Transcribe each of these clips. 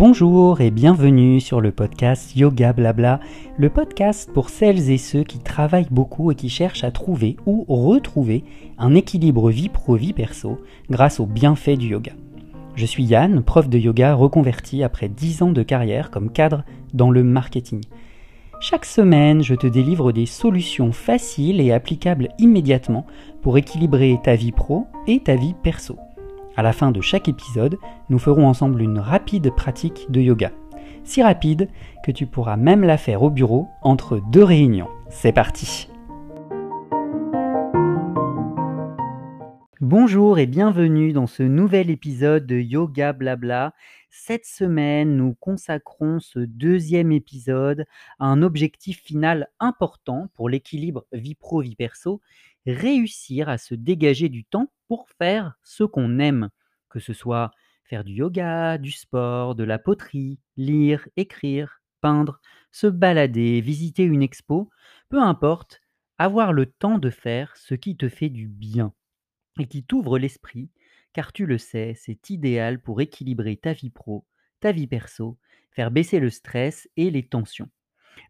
Bonjour et bienvenue sur le podcast Yoga Blabla, le podcast pour celles et ceux qui travaillent beaucoup et qui cherchent à trouver ou retrouver un équilibre vie pro-vie perso grâce aux bienfaits du yoga. Je suis Yann, prof de yoga reconverti après 10 ans de carrière comme cadre dans le marketing. Chaque semaine, je te délivre des solutions faciles et applicables immédiatement pour équilibrer ta vie pro et ta vie perso. À la fin de chaque épisode, nous ferons ensemble une rapide pratique de yoga. Si rapide que tu pourras même la faire au bureau entre deux réunions. C'est parti Bonjour et bienvenue dans ce nouvel épisode de Yoga Blabla. Cette semaine, nous consacrons ce deuxième épisode à un objectif final important pour l'équilibre vie pro-vie perso, réussir à se dégager du temps pour faire ce qu'on aime, que ce soit faire du yoga, du sport, de la poterie, lire, écrire, peindre, se balader, visiter une expo, peu importe, avoir le temps de faire ce qui te fait du bien et qui t'ouvre l'esprit, car tu le sais, c'est idéal pour équilibrer ta vie pro, ta vie perso, faire baisser le stress et les tensions.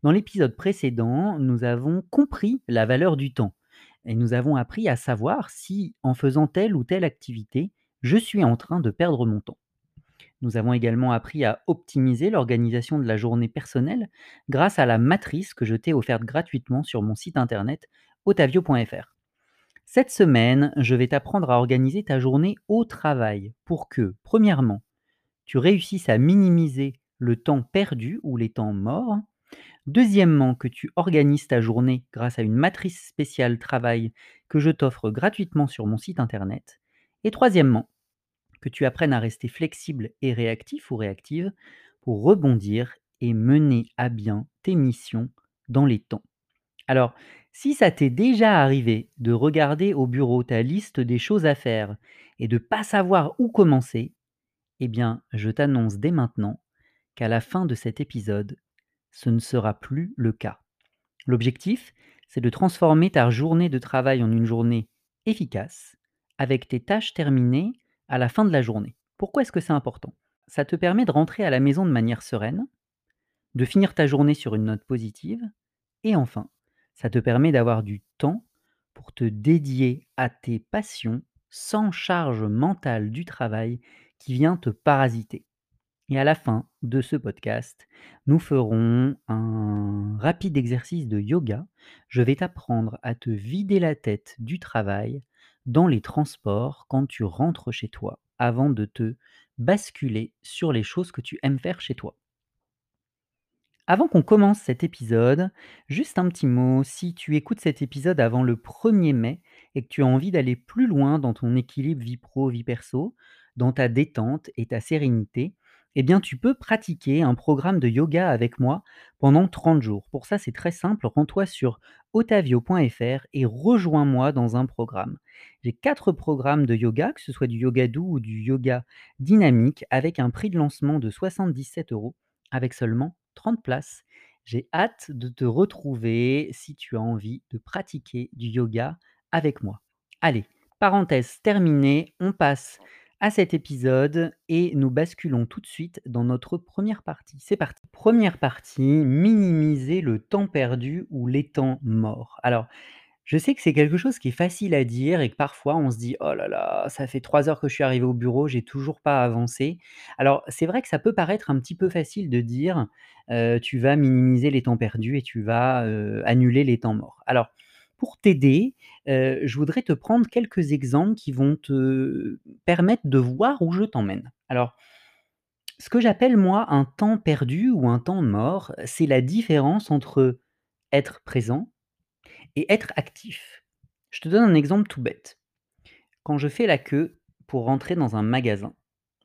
Dans l'épisode précédent, nous avons compris la valeur du temps et nous avons appris à savoir si, en faisant telle ou telle activité, je suis en train de perdre mon temps. Nous avons également appris à optimiser l'organisation de la journée personnelle grâce à la matrice que je t'ai offerte gratuitement sur mon site internet otavio.fr. Cette semaine, je vais t'apprendre à organiser ta journée au travail pour que, premièrement, tu réussisses à minimiser le temps perdu ou les temps morts. Deuxièmement, que tu organises ta journée grâce à une matrice spéciale travail que je t'offre gratuitement sur mon site internet. Et troisièmement, que tu apprennes à rester flexible et réactif ou réactive pour rebondir et mener à bien tes missions dans les temps. Alors, si ça t'est déjà arrivé de regarder au bureau ta liste des choses à faire et de pas savoir où commencer, eh bien, je t'annonce dès maintenant qu'à la fin de cet épisode, ce ne sera plus le cas. L'objectif, c'est de transformer ta journée de travail en une journée efficace, avec tes tâches terminées à la fin de la journée. Pourquoi est-ce que c'est important? Ça te permet de rentrer à la maison de manière sereine, de finir ta journée sur une note positive, et enfin, ça te permet d'avoir du temps pour te dédier à tes passions sans charge mentale du travail qui vient te parasiter. Et à la fin de ce podcast, nous ferons un rapide exercice de yoga. Je vais t'apprendre à te vider la tête du travail dans les transports quand tu rentres chez toi avant de te basculer sur les choses que tu aimes faire chez toi. Avant qu'on commence cet épisode, juste un petit mot, si tu écoutes cet épisode avant le 1er mai et que tu as envie d'aller plus loin dans ton équilibre vie pro, vie perso, dans ta détente et ta sérénité, eh bien tu peux pratiquer un programme de yoga avec moi pendant 30 jours. Pour ça, c'est très simple, rends-toi sur otavio.fr et rejoins-moi dans un programme. J'ai quatre programmes de yoga, que ce soit du yoga doux ou du yoga dynamique, avec un prix de lancement de 77 euros, avec seulement 30 places. J'ai hâte de te retrouver si tu as envie de pratiquer du yoga avec moi. Allez, parenthèse terminée, on passe à cet épisode et nous basculons tout de suite dans notre première partie. C'est parti. Première partie, minimiser le temps perdu ou les temps morts. Alors, je sais que c'est quelque chose qui est facile à dire et que parfois on se dit oh là là, ça fait trois heures que je suis arrivé au bureau, j'ai toujours pas avancé. Alors, c'est vrai que ça peut paraître un petit peu facile de dire euh, tu vas minimiser les temps perdus et tu vas euh, annuler les temps morts. Alors, pour t'aider, euh, je voudrais te prendre quelques exemples qui vont te permettre de voir où je t'emmène. Alors, ce que j'appelle moi un temps perdu ou un temps mort, c'est la différence entre être présent et être actif. Je te donne un exemple tout bête. Quand je fais la queue pour rentrer dans un magasin,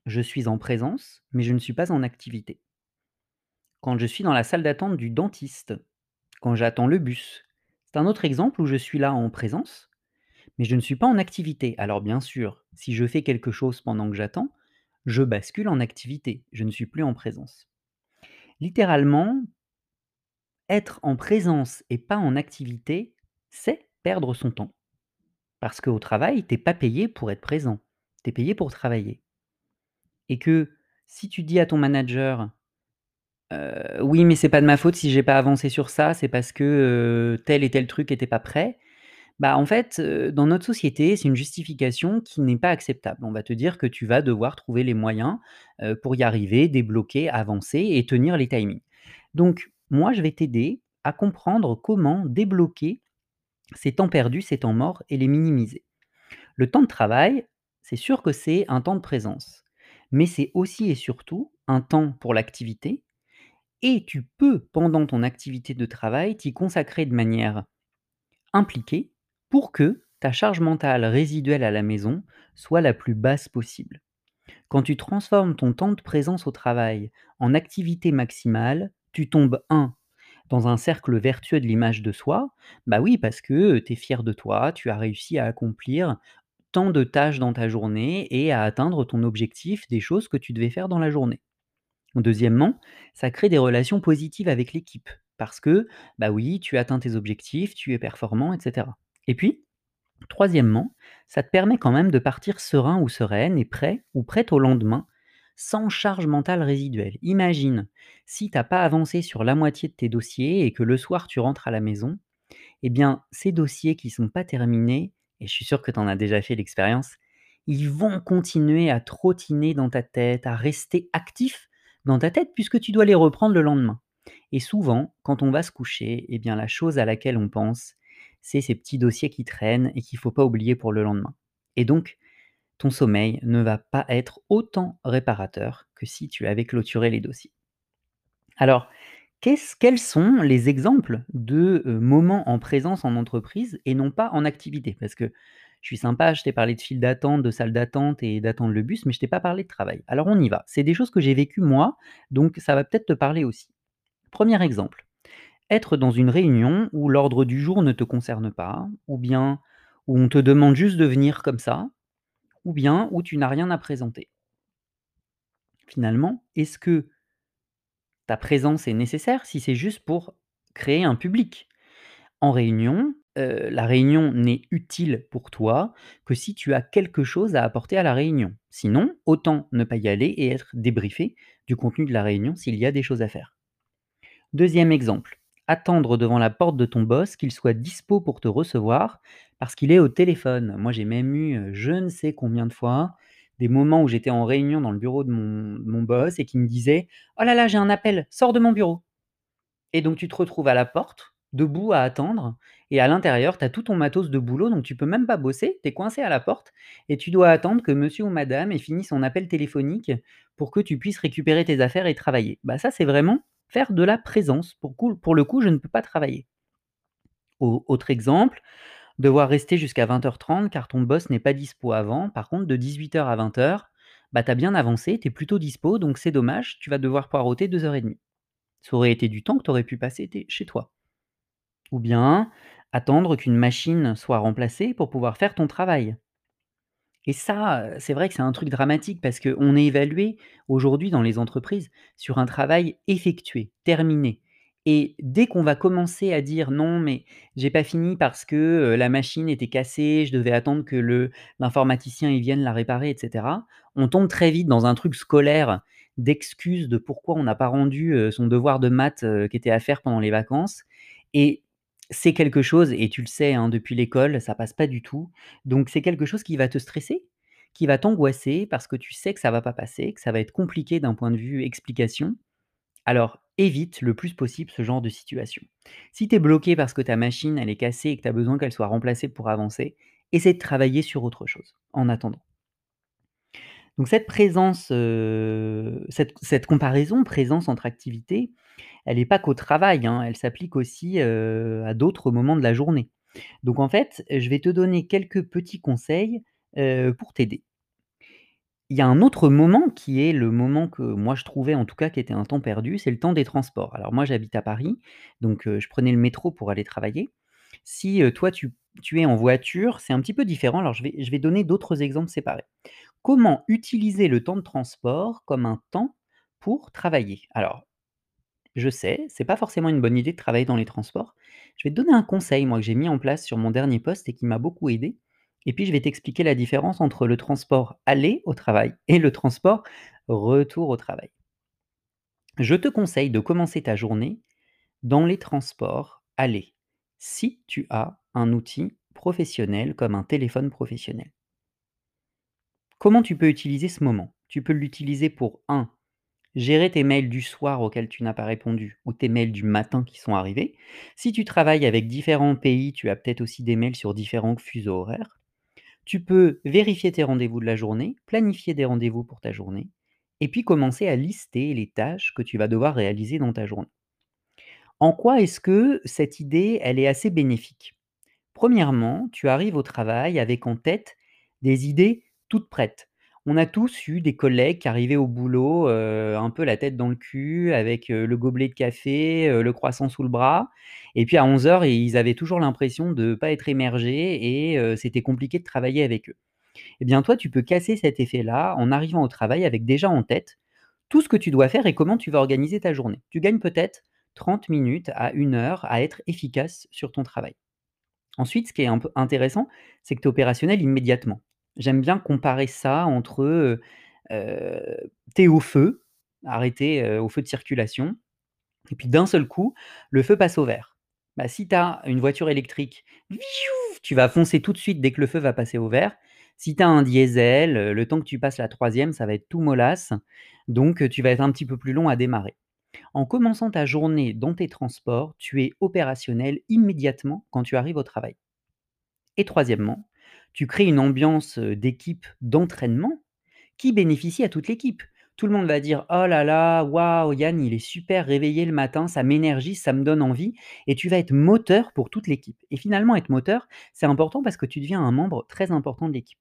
je suis en présence, mais je ne suis pas en activité. Quand je suis dans la salle d'attente du dentiste, quand j'attends le bus, c'est un autre exemple où je suis là en présence, mais je ne suis pas en activité. Alors bien sûr, si je fais quelque chose pendant que j'attends, je bascule en activité, je ne suis plus en présence. Littéralement, être en présence et pas en activité, c'est perdre son temps. Parce qu'au travail, tu n'es pas payé pour être présent, tu es payé pour travailler. Et que Si tu dis à ton manager: «Heu, oui, mais c'est pas de ma faute si j'ai pas avancé sur ça, c'est parce que, heu, tel et tel truc était pas prêt», bah, en fait, heu, dans notre société, c'est une justification qui n'est pas acceptable. On va te dire que tu vas devoir trouver les moyens, pour y arriver, débloquer, avancer et tenir les timings. Donc moi, je vais t'aider à comprendre comment débloquer ces temps perdus, ces temps morts et les minimiser. Le temps de travail, c'est sûr que c'est un temps de présence, mais c'est aussi et surtout un temps pour l'activité et tu peux, pendant ton activité de travail, t'y consacrer de manière impliquée pour que ta charge mentale résiduelle à la maison soit la plus basse possible. Quand tu transformes ton temps de présence au travail en activité maximale, tu tombes 1 dans un cercle vertueux de l'image de soi. Bah oui, parce que tu es fier de toi, tu as réussi à accomplir tant de tâches dans ta journée et à atteindre ton objectif des choses que tu devais faire dans la journée. Deuxièmement, ça crée des relations positives avec l'équipe parce que, bah oui, tu atteins tes objectifs, tu es performant, et cetera. Et puis, troisièmement, ça te permet quand même de partir serein ou sereine et prêt ou prête au lendemain, sans charge mentale résiduelle. Imagine, si tu as pas avancé sur la moitié de tes dossiers et que le soir tu rentres à la maison, eh bien, ces dossiers qui sont pas terminés, et je suis sûr que tu en as déjà fait l'expérience, ils vont continuer à trottiner dans ta tête, à rester actifs dans ta tête puisque tu dois les reprendre le lendemain. Et souvent, quand on va se coucher, eh bien, la chose à laquelle on pense, c'est ces petits dossiers qui traînent et qu'il faut pas oublier pour le lendemain. Et donc, ton sommeil ne va pas être autant réparateur que si tu avais clôturé les dossiers. Alors, quels sont les exemples de, heu, moments en présence en entreprise et non pas en activité? Parce que je suis sympa, je t'ai parlé de file d'attente, de salle d'attente et d'attendre le bus, mais je t'ai pas parlé de travail. Alors on y va. C'est des choses que j'ai vécues moi, donc ça va peut-être te parler aussi. Premier exemple, être dans une réunion où l'ordre du jour ne te concerne pas, ou bien où on te demande juste de venir comme ça, ou bien où tu n'as rien à présenter. Finalement, est-ce que ta présence est nécessaire si c'est juste pour créer un public? En réunion, heu, la réunion n'est utile pour toi que si tu as quelque chose à apporter à la réunion. Sinon, autant ne pas y aller et être débriefé du contenu de la réunion s'il y a des choses à faire. Deuxième exemple, attendre devant la porte de ton boss qu'il soit dispo pour te recevoir parce qu'il est au téléphone. Moi, j'ai même eu, heu, je ne sais combien de fois, des moments où j'étais en réunion dans le bureau de mon mon boss et qui me disait: «Oh là là, j'ai un appel, sors de mon bureau» et donc tu te retrouves à la porte, debout à attendre et à l'intérieur, tu as tout ton matos de boulot, donc tu peux même pas bosser, tu es coincé à la porte et tu dois attendre que monsieur ou madame ait fini son appel téléphonique pour que tu puisses récupérer tes affaires et travailler. Bah, ça, c'est vraiment faire de la présence. Pour pour le coup, je ne peux pas travailler. Au autre exemple, devoir rester jusqu'à 20:30 car ton boss n'est pas dispo avant. Par contre, de 18:00 à 20:00, bah, tu as bien avancé, tu es plutôt dispo, donc c'est dommage, tu vas devoir poireauter 2 heures et demie. Ça aurait été du temps que tu aurais pu passer chez toi. Ou bien attendre qu'une machine soit remplacée pour pouvoir faire ton travail. Et ça, c'est vrai que c'est un truc dramatique parce qu'on est évalué aujourd'hui dans les entreprises sur un travail effectué, terminé. Et dès qu'on va commencer à dire: «Non, mais j'ai pas fini parce que, la machine était cassée, je devais attendre que le l'informaticien vienne la réparer» et cetera. On tombe très vite dans un truc scolaire d'excuses de pourquoi on n'a pas rendu, son devoir de maths, qui était à faire pendant les vacances et c'est quelque chose et tu le sais, hein, depuis l'école, ça passe pas du tout. Donc c'est quelque chose qui va te stresser, qui va t'angoisser parce que tu sais que ça va pas passer, que ça va être compliqué d'un point de vue explication. Alors évite le plus possible ce genre de situation. Si tu es bloqué parce que ta machine, elle est cassée et que tu as besoin qu'elle soit remplacée pour avancer, essaie de travailler sur autre chose en attendant. Donc cette présence, cette comparaison, présence entre activités, elle est pas qu'au travail, hein, elle s'applique aussi, à d'autres moments de la journée. Donc en fait, je vais te donner quelques petits conseils, pour t'aider. Il y a un autre moment qui est le moment que moi je trouvais en tout cas qui était un temps perdu, c'est le temps des transports. Alors moi j'habite à Paris, donc je prenais le métro pour aller travailler. Si, toi tu es en voiture, c'est un petit peu différent. Alors je vais donner d'autres exemples séparés. Comment utiliser le temps de transport comme un temps pour travailler? Alors je sais, c'est pas forcément une bonne idée de travailler dans les transports. Je vais te donner un conseil, moi, que j'ai mis en place sur mon dernier poste et qui m'a beaucoup aidé. Et puis, je vais t'expliquer la différence entre le transport aller au travail et le transport retour au travail. Je te conseille de commencer ta journée dans les transports aller, si tu as un outil professionnel comme un téléphone professionnel. Comment tu peux utiliser ce moment? Tu peux l'utiliser pour 1 gérer tes mails du soir auxquels tu n'as pas répondu ou tes mails du matin qui sont arrivés. Si tu travailles avec différents pays, tu as peut-être aussi des mails sur différents fuseaux horaires. Tu peux vérifier tes rendez-vous de la journée, planifier des rendez-vous pour ta journée et puis commencer à lister les tâches que tu vas devoir réaliser dans ta journée. En quoi est-ce que cette idée, elle est assez bénéfique? Premièrement, tu arrives au travail avec en tête des idées toutes prêtes. On a tous eu des collègues qui arrivaient au boulot, un peu la tête dans le cul avec, le gobelet de café, le croissant sous le bras et puis à 11:00, ils avaient toujours l'impression de pas être émergés et c'était compliqué de travailler avec eux. Eh bien, toi, tu peux casser cet effet-là en arrivant au travail avec déjà en tête tout ce que tu dois faire et comment tu vas organiser ta journée. Tu gagnes peut-être 30 minutes à 1 heure à être efficace sur ton travail. Ensuite, ce qui est un peu intéressant, c'est que tu es opérationnel immédiatement. J'aime bien comparer ça entre, heu au feu, arrêté, au feu de circulation et puis d'un seul coup, le feu passe au vert. Bah, si tu as une voiture électrique, tu vas foncer tout de suite dès que le feu va passer au vert. Si tu as un diesel, le temps que tu passes la 3e, ça va être tout mollasse, donc tu vas être un petit peu plus long à démarrer. En commençant ta journée dans tes transports, tu es opérationnel immédiatement quand tu arrives au travail. Et troisièmement, tu crées une ambiance, d'équipe d'entraînement qui bénéficie à toute l'équipe. Tout le monde va dire: «Oh là là, waouh, Yann, il est super réveillé le matin, ça m'énergise, ça me donne envie» et tu vas être moteur pour toute l'équipe et finalement être moteur, c'est important parce que tu deviens un membre très important de l'équipe.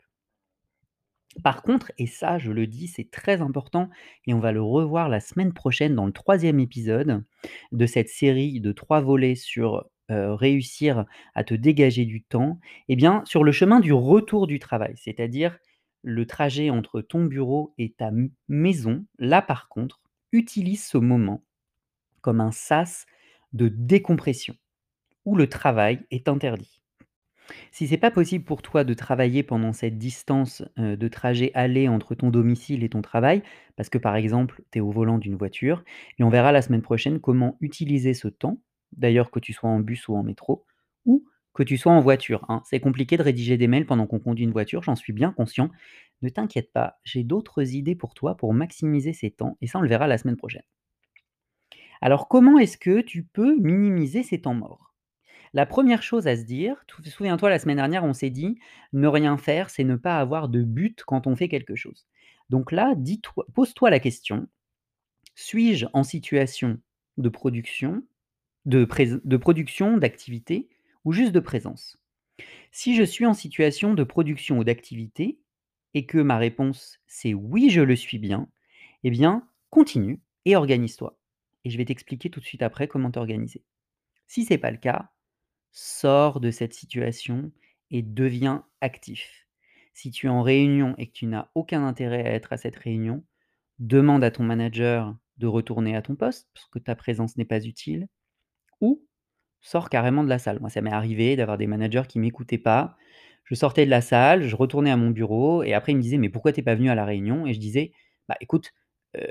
Par contre, et ça je le dis, c'est très important et on va le revoir la semaine prochaine dans le 3e épisode de cette série de 3 volets sur, réussir à te dégager du temps, et bien sur le chemin du retour du travail, c'est-à-dire le trajet entre ton bureau et ta maison. Là, par contre, utilise ce moment comme un sas de décompression où le travail est interdit. Si c'est pas possible pour toi de travailler pendant cette distance, de trajet aller entre ton domicile et ton travail, parce que, par exemple, tu es au volant d'une voiture et on verra la semaine prochaine comment utiliser ce temps, d'ailleurs que tu sois en bus ou en métro ou que tu sois en voiture, hein. C'est compliqué de rédiger des mails pendant qu'on conduit une voiture, j'en suis bien conscient. Ne t'inquiète pas, j'ai d'autres idées pour toi pour maximiser ces temps et ça, on le verra la semaine prochaine. Alors comment est-ce que tu peux minimiser ces temps morts? La 1re chose à se dire, souviens-toi la semaine dernière, on s'est dit: «Ne rien faire, c'est ne pas avoir de but quand on fait quelque chose». Donc là, pose-toi la question: «Suis-je en situation de production, de production, d'activité ou juste de présence?» Si je suis en situation de production ou d'activité et que ma réponse c'est: «Oui, je le suis bien», eh bien, continue et organise-toi et je vais t'expliquer tout de suite après comment t'organiser. Si c'est pas le cas, sors de cette situation et deviens actif. Si tu es en réunion et que tu n'as aucun intérêt à être à cette réunion, demande à ton manager de retourner à ton poste parce que ta présence n'est pas utile sors carrément de la salle. Moi, ça m'est arrivé d'avoir des managers qui m'écoutaient pas. Je sortais de la salle, je retournais à mon bureau et après ils me disaient: «Mais pourquoi tu es pas venu à la réunion?» et je disais: «Bah, écoute, heu,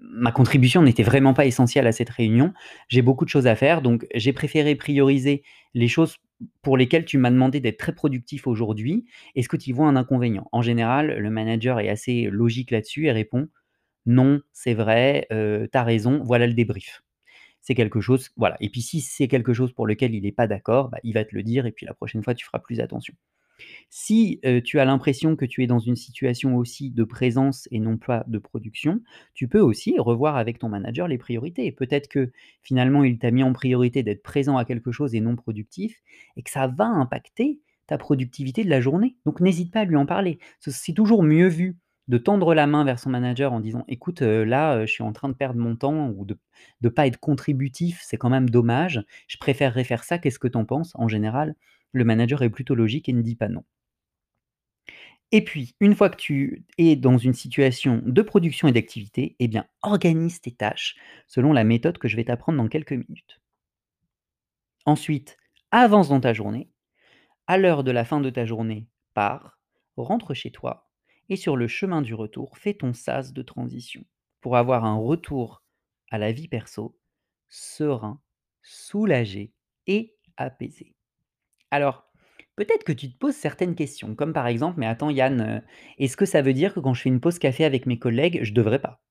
ma contribution n'était vraiment pas essentielle à cette réunion. J'ai beaucoup de choses à faire, donc j'ai préféré prioriser les choses pour lesquelles tu m'as demandé d'être très productif aujourd'hui. Est-ce que tu vois un inconvénient?» en général, le manager est assez logique là-dessus et répond: «Non, c'est vrai, heu, tu as raison, voilà le débrief». C'est quelque chose voilà et puis si c'est quelque chose pour lequel il est pas d'accord, bah, il va te le dire et puis la prochaine fois, tu feras plus attention. Si, tu as l'impression que tu es dans une situation aussi de présence et non pas de production, tu peux aussi revoir avec ton manager les priorités. Peut-être que finalement, il t'a mis en priorité d'être présent à quelque chose et non productif et que ça va impacter ta productivité de la journée. Donc n'hésite pas à lui en parler. Ce c'est toujours mieux vu de tendre la main vers son manager en disant: «Écoute, heu, là, heu, je suis en train de perdre mon temps ou de de pas être contributif, c'est quand même dommage. Je préférerais faire ça, qu'est-ce que tu en penses?» en général, le manager est plutôt logique et ne dit pas non. Et puis, une fois que tu es dans une situation de production et d'activité, eh bien, organise tes tâches selon la méthode que je vais t'apprendre dans quelques minutes. Ensuite, avance dans ta journée. À l'heure de la fin de ta journée, pars, rentre chez toi et sur le chemin du retour, fais ton sas de transition pour avoir un retour à la vie perso serein, soulagé et apaisé. Alors, peut-être que tu te poses certaines questions, comme par exemple: «Mais attends Yann, heu, est-ce que ça veut dire que quand je fais une pause café avec mes collègues, je devrais pas?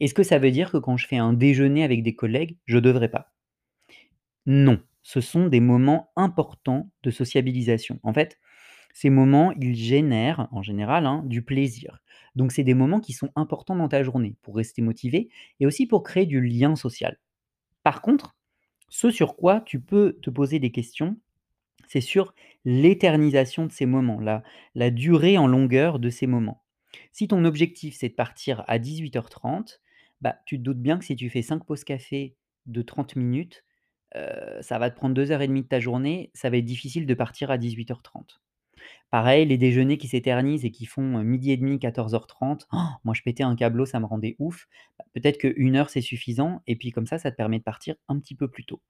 Est-ce que ça veut dire que quand je fais un déjeuner avec des collègues, je devrais pas?» Non, ce sont des moments importants de sociabilisation. En fait, ces moments, ils génèrent, en général, hein, du plaisir. Donc c'est des moments qui sont importants dans ta journée pour rester motivé et aussi pour créer du lien social. Par contre, ce sur quoi tu peux te poser des questions, c'est sur l'éternisation de ces moments, la durée en longueur de ces moments. Si ton objectif, c'est de partir à 18:30, bah, tu te doutes bien que si tu fais 5 pauses café de 30 minutes, heu, ça va te prendre 2 heures et demie de ta journée, ça va être difficile de partir à 18:30. Pareil, les déjeuners qui s'éternisent et qui font, heu, 12:30, 14:30, moi je pétais un câbleau, ça me rendait ouf. Bah, peut-être que1 heure c'est suffisant et puis comme ça, ça te permet de partir un petit peu plus tôt.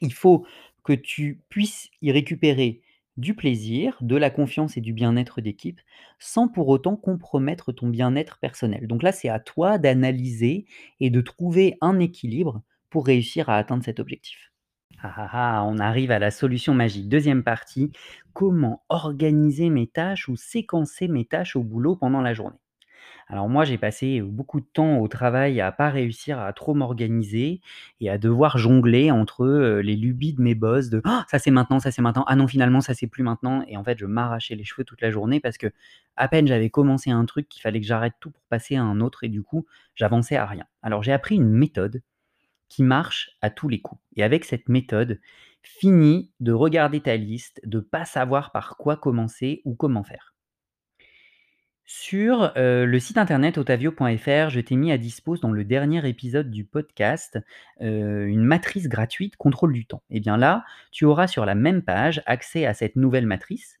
Il faut que tu puisses y récupérer du plaisir, de la confiance et du bien-être d'équipe, sans pour autant compromettre ton bien-être personnel. Donc là, c'est à toi d'analyser et de trouver un équilibre pour réussir à atteindre cet objectif. Ah ah ah, on arrive à la solution magique. Deuxième partie, comment organiser mes tâches ou séquencer mes tâches au boulot pendant la journée? Alors moi, j'ai passé, beaucoup de temps au travail à pas réussir à trop m'organiser et à devoir jongler entre, les lubies de mes boss de: «Ah, «Ça c'est maintenant, ça c'est maintenant. Ah non, finalement, ça c'est plus maintenant» et en fait, je m'arrachais les cheveux toute la journée parce que à peine j'avais commencé un truc qu'il fallait que j'arrête tout pour passer à un autre et du coup, j'avançais à rien. Alors j'ai appris une méthode qui marche à tous les coups et avec cette méthode, finis de regarder ta liste, de pas savoir par quoi commencer ou comment faire. Sur, heu, le site internet otavio.fr, je t'ai mis à dispose dans le dernier épisode du podcast, heu, une matrice gratuite contrôle du temps. Et bien là, tu auras sur la même page accès à cette nouvelle matrice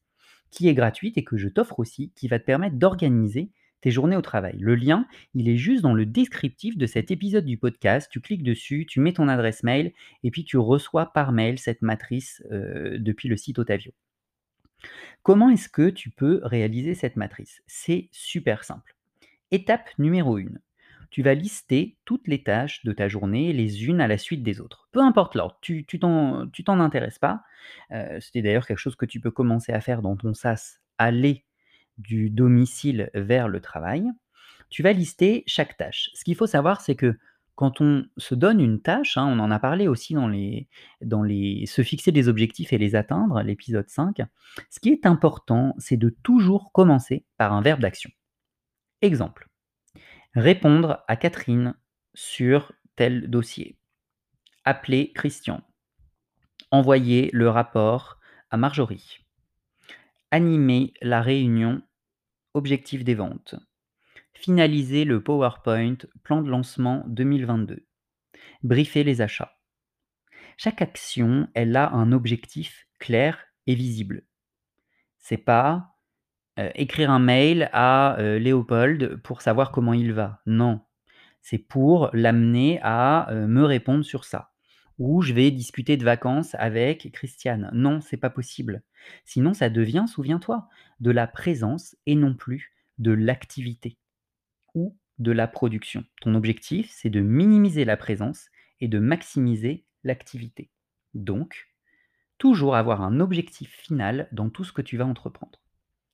qui est gratuite et que je t'offre aussi, qui va te permettre d'organiser tes journées au travail. Le lien, il est juste dans le descriptif de cet épisode du podcast. Tu cliques dessus, tu mets ton adresse mail et puis tu reçois par mail cette matrice, heu, depuis le site Otavio. Comment est-ce que tu peux réaliser cette matrice? C'est super simple. Étape numéro 1, tu vas lister toutes les tâches de ta journée les unes à la suite des autres. Peu importe l'ordre, tu t'en intéresses pas. Heu, c'était d'ailleurs quelque chose que tu peux commencer à faire dans ton sas, aller du domicile vers le travail. Tu vas lister chaque tâche. Ce qu'il faut savoir, c'est que quand on se donne une tâche, hein, on en a parlé aussi dans les dans les se fixer des objectifs et les atteindre, l'épisode 5. Ce qui est important, c'est de toujours commencer par un verbe d'action. Exemple: répondre à Catherine sur tel dossier, appeler Christian, envoyer le rapport à Marjorie, animer la réunion objectif des ventes, finaliser le PowerPoint plan de lancement 2022, briefer les achats. Chaque action, elle a un objectif clair et visible. C'est pas, heu, écrire un mail à, heu, Léopold pour savoir comment il va. Non, c'est pour l'amener à, heu, me répondre sur ça. Ou je vais discuter de vacances avec Christiane. Non, c'est pas possible. Sinon ça devient, souviens-toi, de la présence et non plus de l'activité ou de la production. Ton objectif, c'est de minimiser la présence et de maximiser l'activité. Donc, toujours avoir un objectif final dans tout ce que tu vas entreprendre.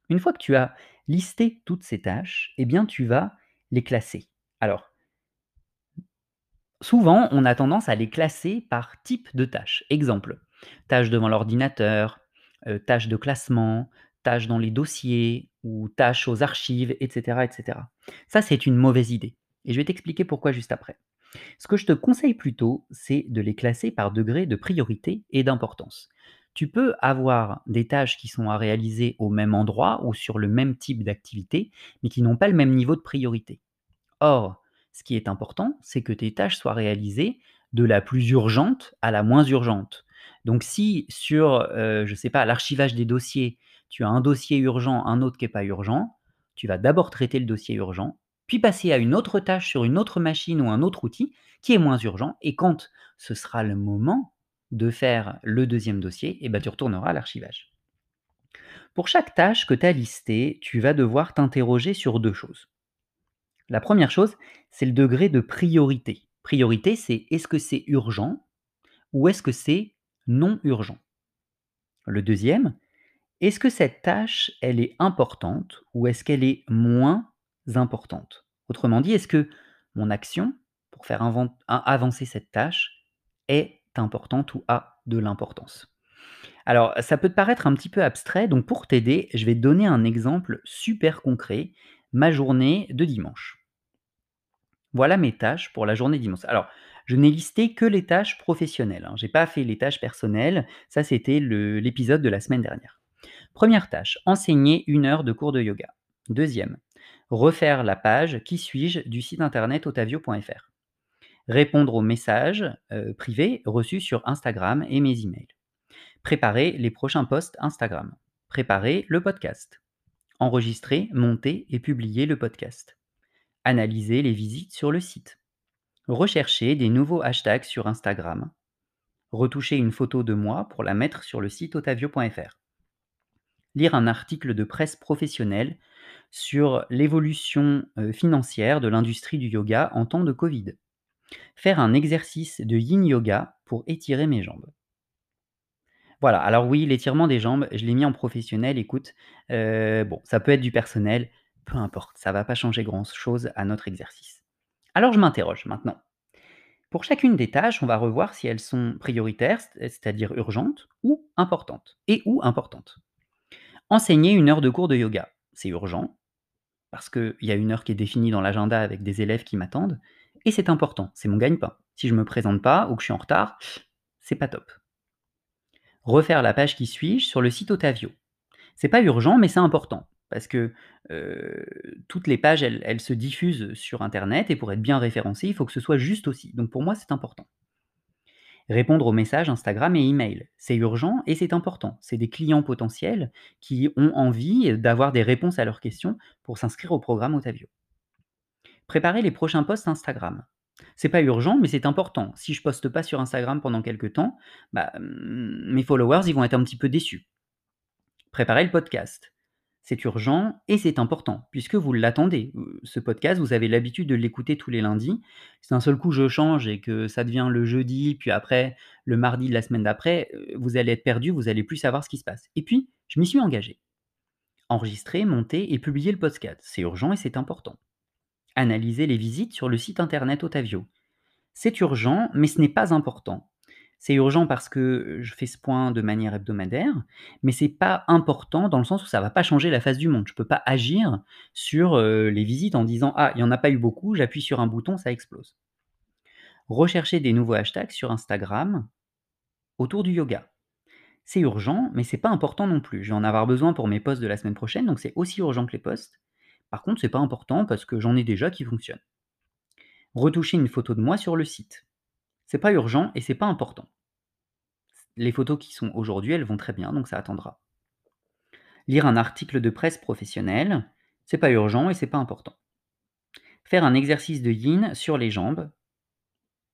Une fois que tu as listé toutes ces tâches, eh bien, tu vas les classer. Alors, souvent, on a tendance à les classer par type de tâche. Exemple, tâches devant l'ordinateur, heu, tâches de classement, tâches dans les dossiers ou tâches aux archives, et cetera, et cetera. Ça, c'est une mauvaise idée et je vais t'expliquer pourquoi juste après. Ce que je te conseille plutôt, c'est de les classer par degré de priorité et d'importance. Tu peux avoir des tâches qui sont à réaliser au même endroit ou sur le même type d'activité, mais qui n'ont pas le même niveau de priorité. Or, ce qui est important, c'est que tes tâches soient réalisées de la plus urgente à la moins urgente. Donc si sur, heu, je ne sais pas, l'archivage des dossiers, tu as un dossier urgent, un autre qui est pas urgent, tu vas d'abord traiter le dossier urgent, puis passer à une autre tâche sur une autre machine ou un autre outil qui est moins urgent et quand ce sera le moment de faire le deuxième dossier et ben, tu retourneras à l'archivage. Pour chaque tâche que tu as listée, tu vas devoir t'interroger sur deux choses. La première chose, c'est le degré de priorité. Priorité, c'est est-ce que c'est urgent ou est-ce que c'est non urgent? Le deuxième, est-ce que cette tâche, elle est importante ou est-ce qu'elle est moins importante? Autrement dit, est-ce que mon action pour faire avancer cette tâche est importante ou a de l'importance? Alors, ça peut te paraître un petit peu abstrait, donc pour t'aider, je vais donner un exemple super concret, ma journée de dimanche. Voilà mes tâches pour la journée dimanche. Alors, je n'ai listé que les tâches professionnelles. Hein. Je n'ai pas fait les tâches personnelles. Ça, c'était l'épisode de la semaine dernière. Première tâche, enseigner une heure de cours de yoga. Deuxième, refaire la page Qui suis-je du site internet otavio.fr. Répondre aux messages euh, privés reçus sur Instagram et mes emails. Préparer les prochains posts Instagram. Préparer le podcast. Enregistrer, monter et publier le podcast. Analyser les visites sur le site. Rechercher des nouveaux hashtags sur Instagram. Retoucher une photo de moi pour la mettre sur le site otavio.fr. Lire un article de presse professionnelle sur l'évolution euh, financière de l'industrie du yoga en temps de Covid. Faire un exercice de yin yoga pour étirer mes jambes. Voilà, alors oui, l'étirement des jambes, je l'ai mis en professionnel, écoute, euh, bon, ça peut être du personnel, peu importe, ça va pas changer grand-chose à notre exercice. Alors je m'interroge maintenant. Pour chacune des tâches, on va revoir si elles sont prioritaires, c'est-à-dire urgentes, ou importantes, et ou importantes. Enseigner une heure de cours de yoga, c'est urgent, parce qu'il y a une heure qui est définie dans l'agenda avec des élèves qui m'attendent, et c'est important, c'est mon gagne-pain. Si je me présente pas ou que je suis en retard, c'est pas top refaire la page qui suis-je sur le site Otavio. C'est pas urgent, mais c'est important parce que toutes les pages, elles, se diffusent sur Internet et pour être bien référencées, il faut que ce soit juste aussi. Donc pour moi, c'est important. Répondre aux messages Instagram et email, c'est urgent et c'est important. C'est des clients potentiels qui ont envie d'avoir des réponses à leurs questions pour s'inscrire au programme Otavio. Préparer les prochains posts Instagram. C'est pas urgent, mais c'est important. Si je poste pas sur Instagram pendant quelques temps, bah, mmh, mes followers, ils vont être un petit peu déçus. Préparer le podcast. C'est urgent et c'est important, puisque vous l'attendez. Ce podcast, vous avez l'habitude de l'écouter tous les lundis. Si d'un seul coup je change et que ça devient le jeudi, puis après le mardi de la semaine d'après, euh, vous allez être perdu, vous allez plus savoir ce qui se passe. Et puis, je m'y suis engagé. Enregistrer, monter et publier le podcast. C'est urgent et c'est important. Analyser les visites sur le site internet Otavio. C'est urgent, mais ce n'est pas important. C'est urgent parce que je fais ce point de manière hebdomadaire, mais c'est pas important dans le sens où ça va pas changer la face du monde. Je peux pas agir sur les visites en disant ah il y en a pas eu beaucoup, j'appuie sur un bouton, ça explose. Rechercher des nouveaux hashtags sur Instagram autour du yoga. C'est urgent, mais c'est pas important non plus. Je vais en avoir besoin pour mes posts de la semaine prochaine, donc c'est aussi urgent que les posts. Par contre, c'est pas important parce que j'en ai déjà qui fonctionnent. Retoucher une photo de moi sur le site. C'est pas urgent et c'est pas important. Les photos qui sont aujourd'hui, elles vont très bien, donc ça attendra. Lire un article de presse professionnel, c'est pas urgent et c'est pas important. Faire un exercice de yin sur les jambes,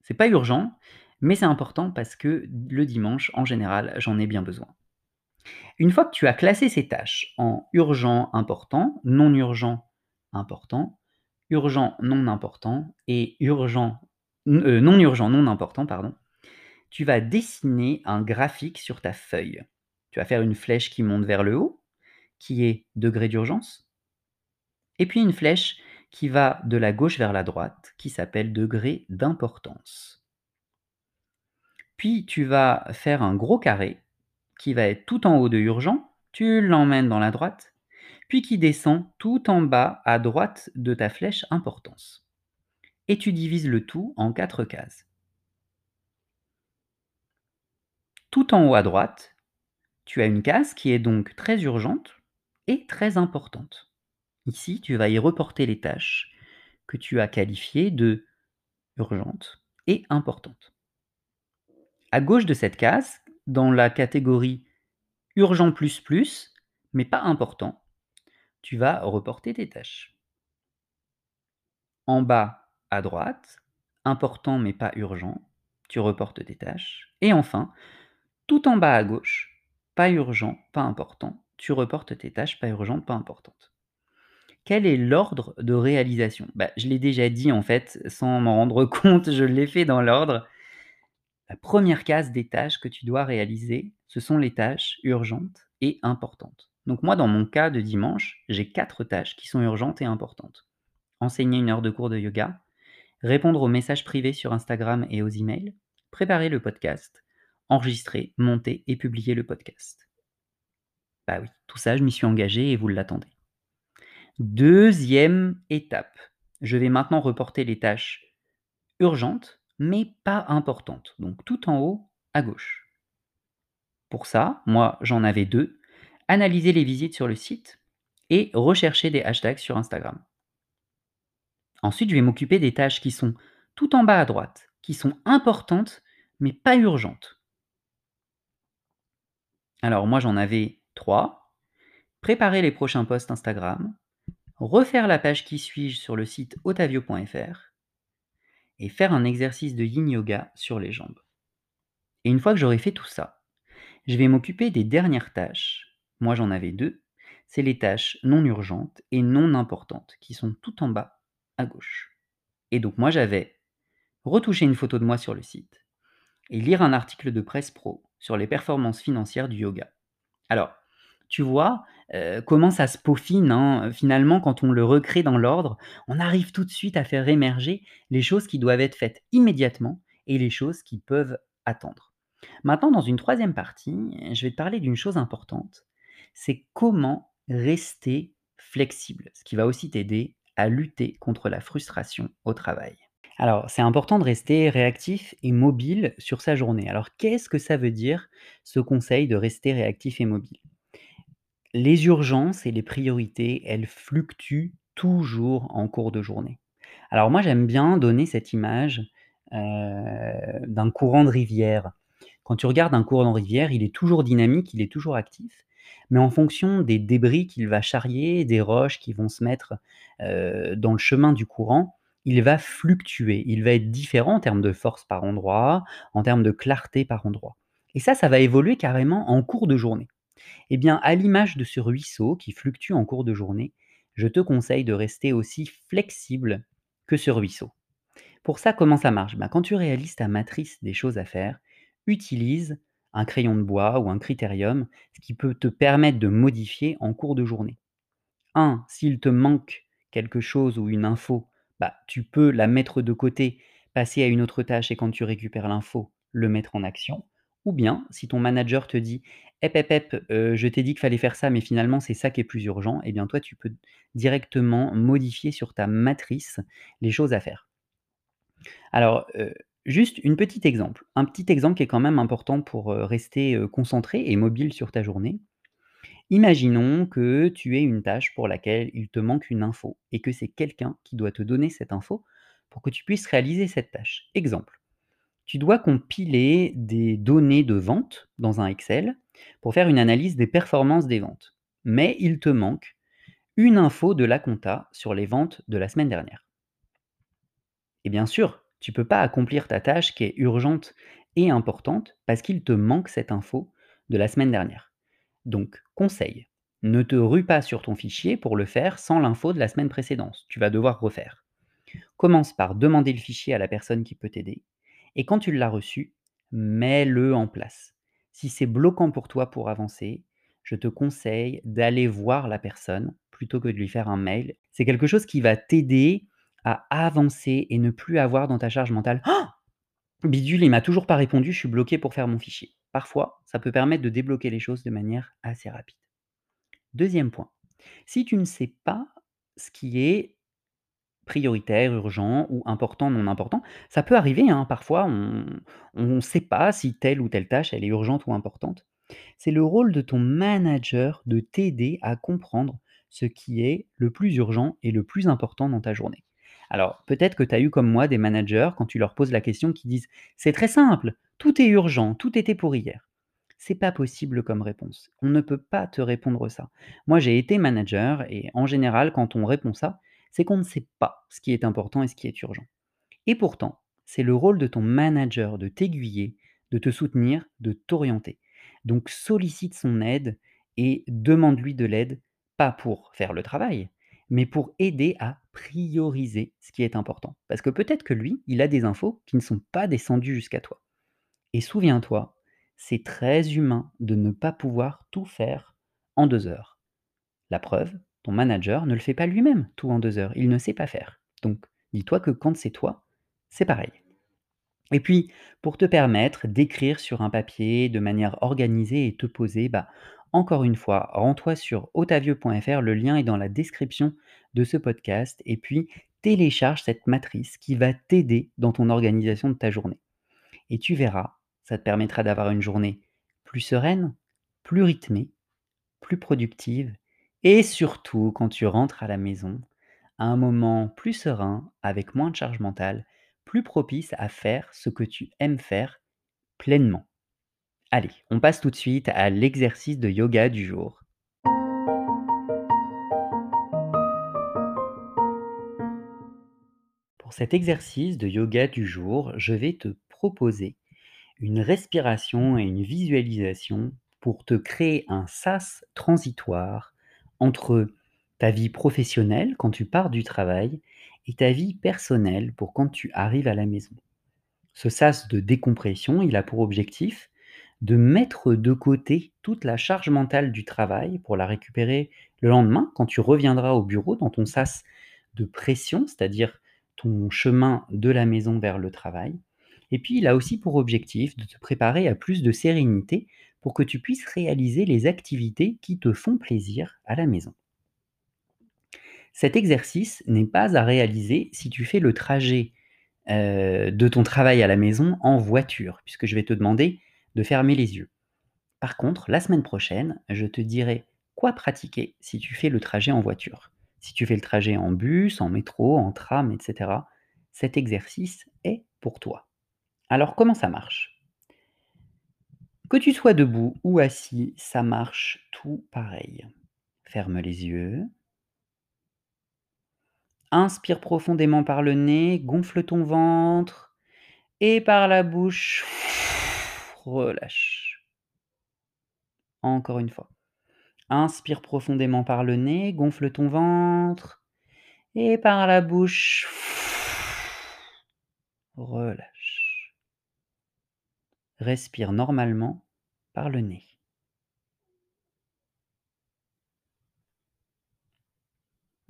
c'est pas urgent, mais c'est important parce que le dimanche, en général, j'en ai bien besoin. Une fois que tu as classé ces tâches en urgent, important, non urgent, important, urgent, non important et urgent, euh, non urgent, non important, pardon, tu vas dessiner un graphique sur ta feuille. Tu vas faire une flèche qui monte vers le haut, qui est degré d'urgence, et puis une flèche qui va de la gauche vers la droite, qui s'appelle degré d'importance. Puis tu vas faire un gros carré qui va être tout en haut de urgent, tu l'emmènes dans la droite, puis qui descend tout en bas à droite de ta flèche importance. Et tu divises le tout en quatre cases. Tout en haut à droite, tu as une case qui est donc très urgente et très importante. Ici, tu vas y reporter les tâches que tu as qualifiées de urgentes et importantes. À gauche de cette case, dans la catégorie urgent plus plus, mais pas important, tu vas reporter tes tâches. En bas à droite, important mais pas urgent, tu reportes tes tâches. Et enfin, tout en bas à gauche, pas urgent, pas important, tu reportes tes tâches pas urgentes, pas importantes. Quel est l'ordre de réalisation? Bah, je l'ai déjà dit en fait, sans m'en rendre compte, je l'ai fait dans l'ordre. La première case des tâches que tu dois réaliser, ce sont les tâches urgentes et importantes. Donc moi, dans mon cas de dimanche, j'ai quatre tâches qui sont urgentes et importantes. Enseigner une heure de cours de yoga, répondre aux messages privés sur Instagram et aux emails, préparer le podcast, enregistrer, monter et publier le podcast. Bah oui, tout ça, je m'y suis engagé et vous l'attendez. Deuxième étape, je vais maintenant reporter les tâches urgentes, mais pas importantes. Donc tout en haut à gauche. Pour ça, moi j'en avais deux. Analyser les visites sur le site et rechercher des hashtags sur Instagram. Ensuite, je vais m'occuper des tâches qui sont tout en bas à droite, qui sont importantes, mais pas urgentes. Alors moi j'en avais trois. Préparer les prochains posts Instagram, refaire la page qui suis-je sur le site otavio.fr et faire un exercice de yin yoga sur les jambes. Et une fois que j'aurai fait tout ça, je vais m'occuper des dernières tâches. Moi j'en avais deux. C'est les tâches non urgentes et non importantes qui sont tout en bas à gauche. Et donc moi j'avais retouché une photo de moi sur le site et lire un article de presse pro sur les performances financières du yoga. Alors, tu vois euh, comment ça se peaufine hein, finalement quand on le recrée dans l'ordre, on arrive tout de suite à faire émerger les choses qui doivent être faites immédiatement et les choses qui peuvent attendre. Maintenant, dans une troisième partie, je vais te parler d'une chose importante, c'est comment rester flexible, ce qui va aussi t'aider à lutter contre la frustration au travail. Alors, c'est important de rester réactif et mobile sur sa journée. Alors, qu'est-ce que ça veut dire, ce conseil de rester réactif et mobile? Les urgences et les priorités, elles fluctuent toujours en cours de journée. Alors moi, j'aime bien donner cette image, heu, d'un courant de rivière. Quand tu regardes un courant de rivière, il est toujours dynamique, il est toujours actif, mais en fonction des débris qu'il va charrier, des roches qui vont se mettre, heu, dans le chemin du courant, il va fluctuer. Il va être différent en termes de force par endroit, en termes de clarté par endroit et ça, ça va évoluer carrément en cours de journée. Eh bien, à l'image de ce ruisseau qui fluctue en cours de journée, je te conseille de rester aussi flexible que ce ruisseau. Pour ça, comment ça marche? Ben, quand tu réalises ta matrice des choses à faire, utilise un crayon de bois ou un critérium, ce qui peut te permettre de modifier en cours de journée. 1. S'il te manque quelque chose ou une info, bah, tu peux la mettre de côté, passer à une autre tâche et quand tu récupères l'info, le mettre en action. Ou bien, si ton manager te dit Hep, hep, hep, euh, je t'ai dit qu'il fallait faire ça, mais finalement c'est ça qui est plus urgent, eh bien toi tu peux directement modifier sur ta matrice les choses à faire. Alors, euh, juste une petite exemple, un petit exemple qui est quand même important pour euh, rester concentré et mobile sur ta journée. Imaginons que tu aies une tâche pour laquelle il te manque une info et que c'est quelqu'un qui doit te donner cette info pour que tu puisses réaliser cette tâche. Exemple, tu dois compiler des données de vente dans un Excel pour faire une analyse des performances des ventes. Mais il te manque une info de la compta sur les ventes de la semaine dernière. Et bien sûr, tu ne peux pas accomplir ta tâche qui est urgente et importante parce qu'il te manque cette info de la semaine dernière. Donc, conseil, ne te rue pas sur ton fichier pour le faire sans l'info de la semaine précédente. Tu vas devoir refaire. Commence par demander le fichier à la personne qui peut t'aider. Et quand tu l'as reçu, mets-le en place. Si c'est bloquant pour toi pour avancer, je te conseille d'aller voir la personne plutôt que de lui faire un mail. C'est quelque chose qui va t'aider à avancer et ne plus avoir dans ta charge mentale «Oh Bidule, il m'a toujours pas répondu, je suis bloqué pour faire mon fichier. Parfois, ça peut permettre de débloquer les choses de manière assez rapide. Deuxième point, si tu ne sais pas ce qui est prioritaire, urgent ou important, non important, ça peut arriver, hein, parfois on ne sait pas si telle ou telle tâche, elle est urgente ou importante. C'est le rôle de ton manager de t'aider à comprendre ce qui est le plus urgent et le plus important dans ta journée. Alors, peut-être que tu as eu comme moi des managers, quand tu leur poses la question, qui disent C'est très simple, tout est urgent, tout était pour hier. C'est pas possible comme réponse. On ne peut pas te répondre ça. Moi, j'ai été manager et en général, quand on répond ça, c'est qu'on ne sait pas ce qui est important et ce qui est urgent. Et pourtant, c'est le rôle de ton manager de t'aiguiller, de te soutenir, de t'orienter. Donc sollicite son aide et demande-lui de l'aide, pas pour faire le travail, mais pour aider à prioriser ce qui est important. Parce que peut-être que lui, il a des infos qui ne sont pas descendues jusqu'à toi. Et souviens-toi, c'est très humain de ne pas pouvoir tout faire en deux heures. La preuve, ton manager ne le fait pas lui-même tout en deux heures, il ne sait pas faire. Donc, dis-toi que quand c'est toi, c'est pareil. Et puis, pour te permettre d'écrire sur un papier de manière organisée et te poser, bah, encore une fois, rends-toi sur otavieux.fr, le lien est dans la description de ce podcast, et puis télécharge cette matrice qui va t'aider dans ton organisation de ta journée. Et tu verras, ça te permettra d'avoir une journée plus sereine, plus rythmée, plus productive, et surtout quand tu rentres à la maison, à un moment plus serein, avec moins de charge mentale, plus propice à faire ce que tu aimes faire pleinement. Allez, on passe tout de suite à l'exercice de yoga du jour. Pour cet exercice de yoga du jour, je vais te proposer une respiration et une visualisation pour te créer un sas transitoire entre ta vie professionnelle quand tu pars du travail ta vie personnelle pour quand tu arrives à la maison. Ce sas de décompression, il a pour objectif de mettre de côté toute la charge mentale du travail pour la récupérer le lendemain quand tu reviendras au bureau dans ton sas de pression, c'est-à-dire ton chemin de la maison vers le travail. Et puis, il a aussi pour objectif de te préparer à plus de sérénité pour que tu puisses réaliser les activités qui te font plaisir à la maison. Cet exercice n'est pas à réaliser si tu fais le trajet de ton travail à la maison en voiture, puisque je vais te demander de fermer les yeux. Par contre, la semaine prochaine, je te dirai quoi pratiquer si tu fais le trajet en voiture. Si tu fais le trajet en bus, en métro, en tram, etc., cet exercice est pour toi. Alors comment ça marche? Que tu sois debout ou assis, ça marche tout pareil. Ferme les yeux. Inspire profondément par le nez, gonfle ton ventre et par la bouche, relâche. Encore une fois. Inspire profondément par le nez, gonfle ton ventre et par la bouche, relâche. Respire normalement par le nez.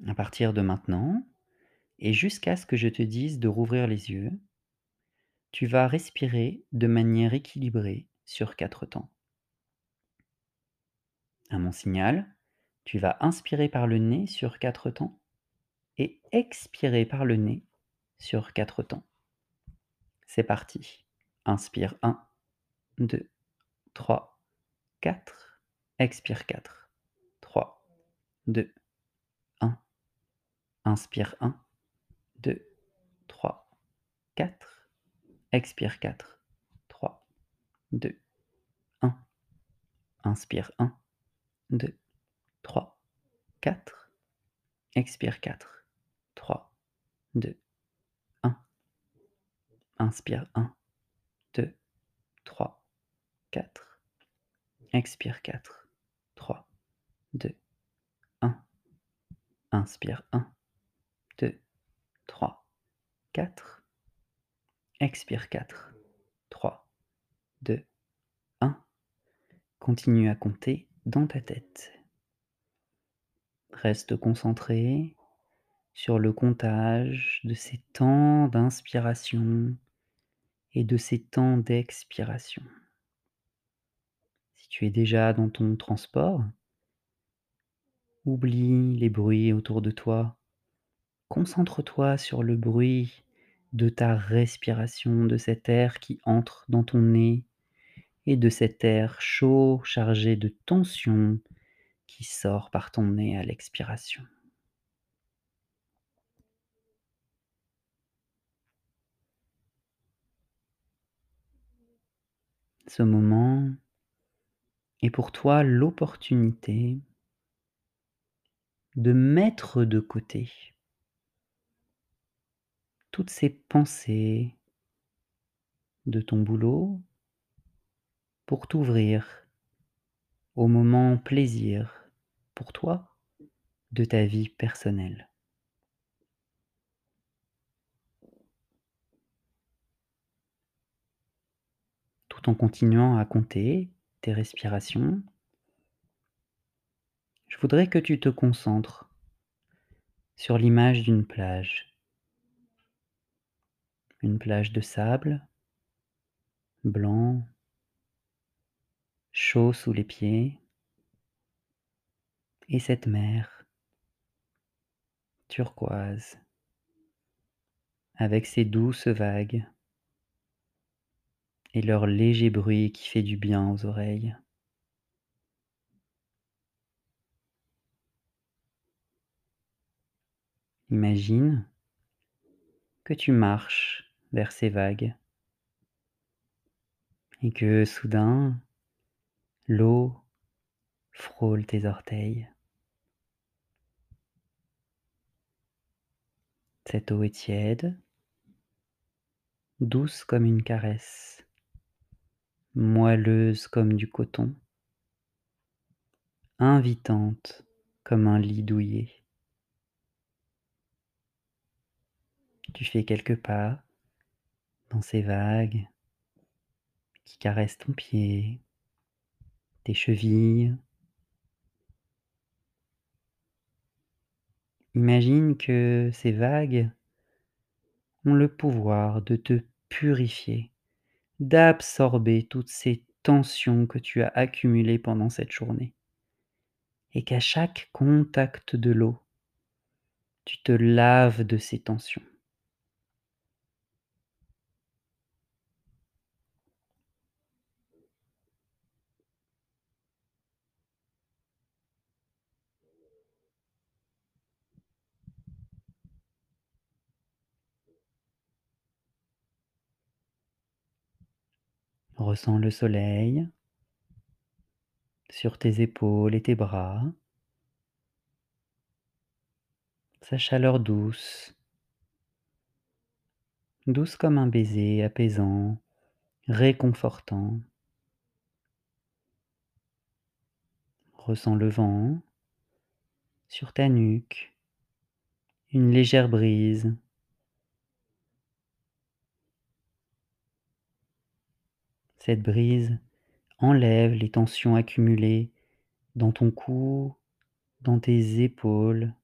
À partir de maintenant, et jusqu'à ce que je te dise de rouvrir les yeux, tu vas respirer de manière équilibrée sur quatre temps. À mon signal, tu vas inspirer par le nez sur quatre temps et expirer par le nez sur quatre temps. C'est parti. Inspire 1, 2, 3, 4. Expire 4, 3, 2, 1. Inspire 1, 2, 3, 4. Expire 4, 3, 2, 1. Inspire 1, 2, 3, 4. Expire 4, 3, 2, 1. Inspire 1, 2, 3, 4. Expire 4, 3, 2, 1. Inspire 1, 2, 3, 4. Expire 4, 3, 2, 1. Continue à compter dans ta tête. Reste concentré sur le comptage de ces temps d'inspiration et de ces temps d'expiration. Si tu es déjà dans ton transport, oublie les bruits autour de toi. Concentre-toi sur le bruit de ta respiration, de cet air qui entre dans ton nez et de cet air chaud chargé de tension qui sort par ton nez à l'expiration. Ce moment est pour toi l'opportunité de mettre de côté toutes ces pensées de ton boulot pour t'ouvrir au moment plaisir pour toi de ta vie personnelle? Tout en continuant à compter tes respirations, je voudrais que tu te concentres sur l'image d'une plage. Une plage de sable, blanc, chaud sous les pieds, et cette mer. Turquoise. Avec ses douces vagues. Et leur léger bruit qui fait du bien aux oreilles. Imagine que tu marches vers ces vagues et que soudain l'eau frôle tes orteils. Cette eau est tiède, douce comme une caresse, moelleuse comme du coton, invitante comme un lit douillet. Tu fais quelques pas dans ces vagues qui caressent ton pied, tes chevilles. Imagine que ces vagues ont le pouvoir de te purifier, d'absorber toutes ces tensions que tu as accumulées pendant cette journée. Et qu'à chaque contact de l'eau, tu te laves de ces tensions. Ressens le soleil sur tes épaules et tes bras, sa chaleur douce, douce comme un baiser apaisant, réconfortant. Ressens le vent sur ta nuque, une légère brise Brise enlève les tensions accumulées dans ton cou, dans tes épaules.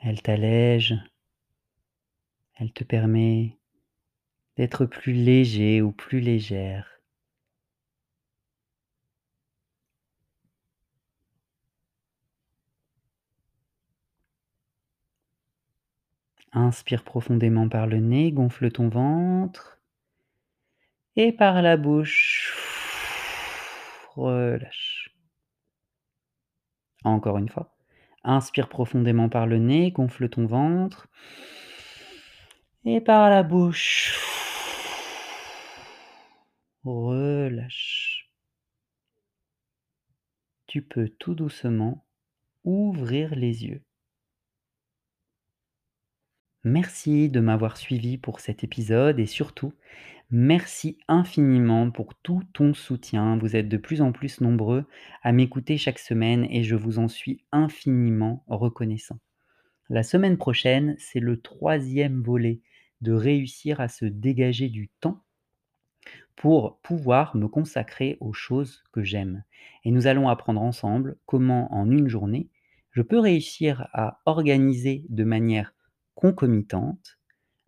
Elle t'allège, elle te permet d'être plus léger ou plus légère. Inspire profondément par le nez, gonfle ton ventre. Et par la bouche, relâche. Encore une fois. Inspire profondément par le nez, gonfle ton ventre. Et par la bouche, relâche. Tu peux tout doucement ouvrir les yeux. Merci de m'avoir suivi pour cet épisode et surtout, merci infiniment pour tout ton soutien. Vous êtes de plus en plus nombreux à m'écouter chaque semaine et je vous en suis infiniment reconnaissant. La semaine prochaine, c'est le troisième volet de réussir à se dégager du temps pour pouvoir me consacrer aux choses que j'aime. Et nous allons apprendre ensemble comment en une journée, je peux réussir à organiser de manière concomitante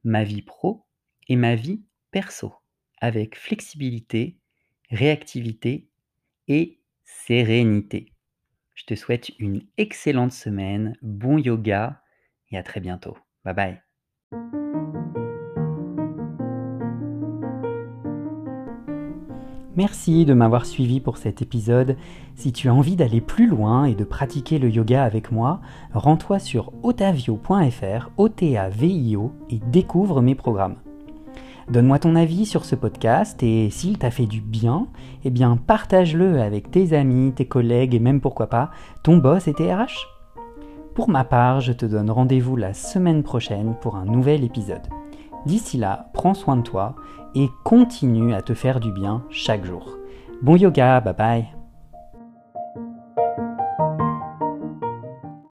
ma vie pro et ma vie perso, avec flexibilité, réactivité et sérénité. Je te souhaite une excellente semaine, bon yoga et à très bientôt. Bye bye. Merci de m'avoir suivi pour cet épisode. Si tu as envie d'aller plus loin et de pratiquer le yoga avec moi, rends-toi sur otavio.fr, O-T-A-V-I-O, et découvre mes programmes. Donne-moi ton avis sur ce podcast et s'il t'a fait du bien, eh bien partage-le avec tes amis, tes collègues et même pourquoi pas ton boss et tes RH. Pour ma part, je te donne rendez-vous la semaine prochaine pour un nouvel épisode. D'ici là, prends soin de toi et continue à te faire du bien chaque jour. Bon yoga, bye bye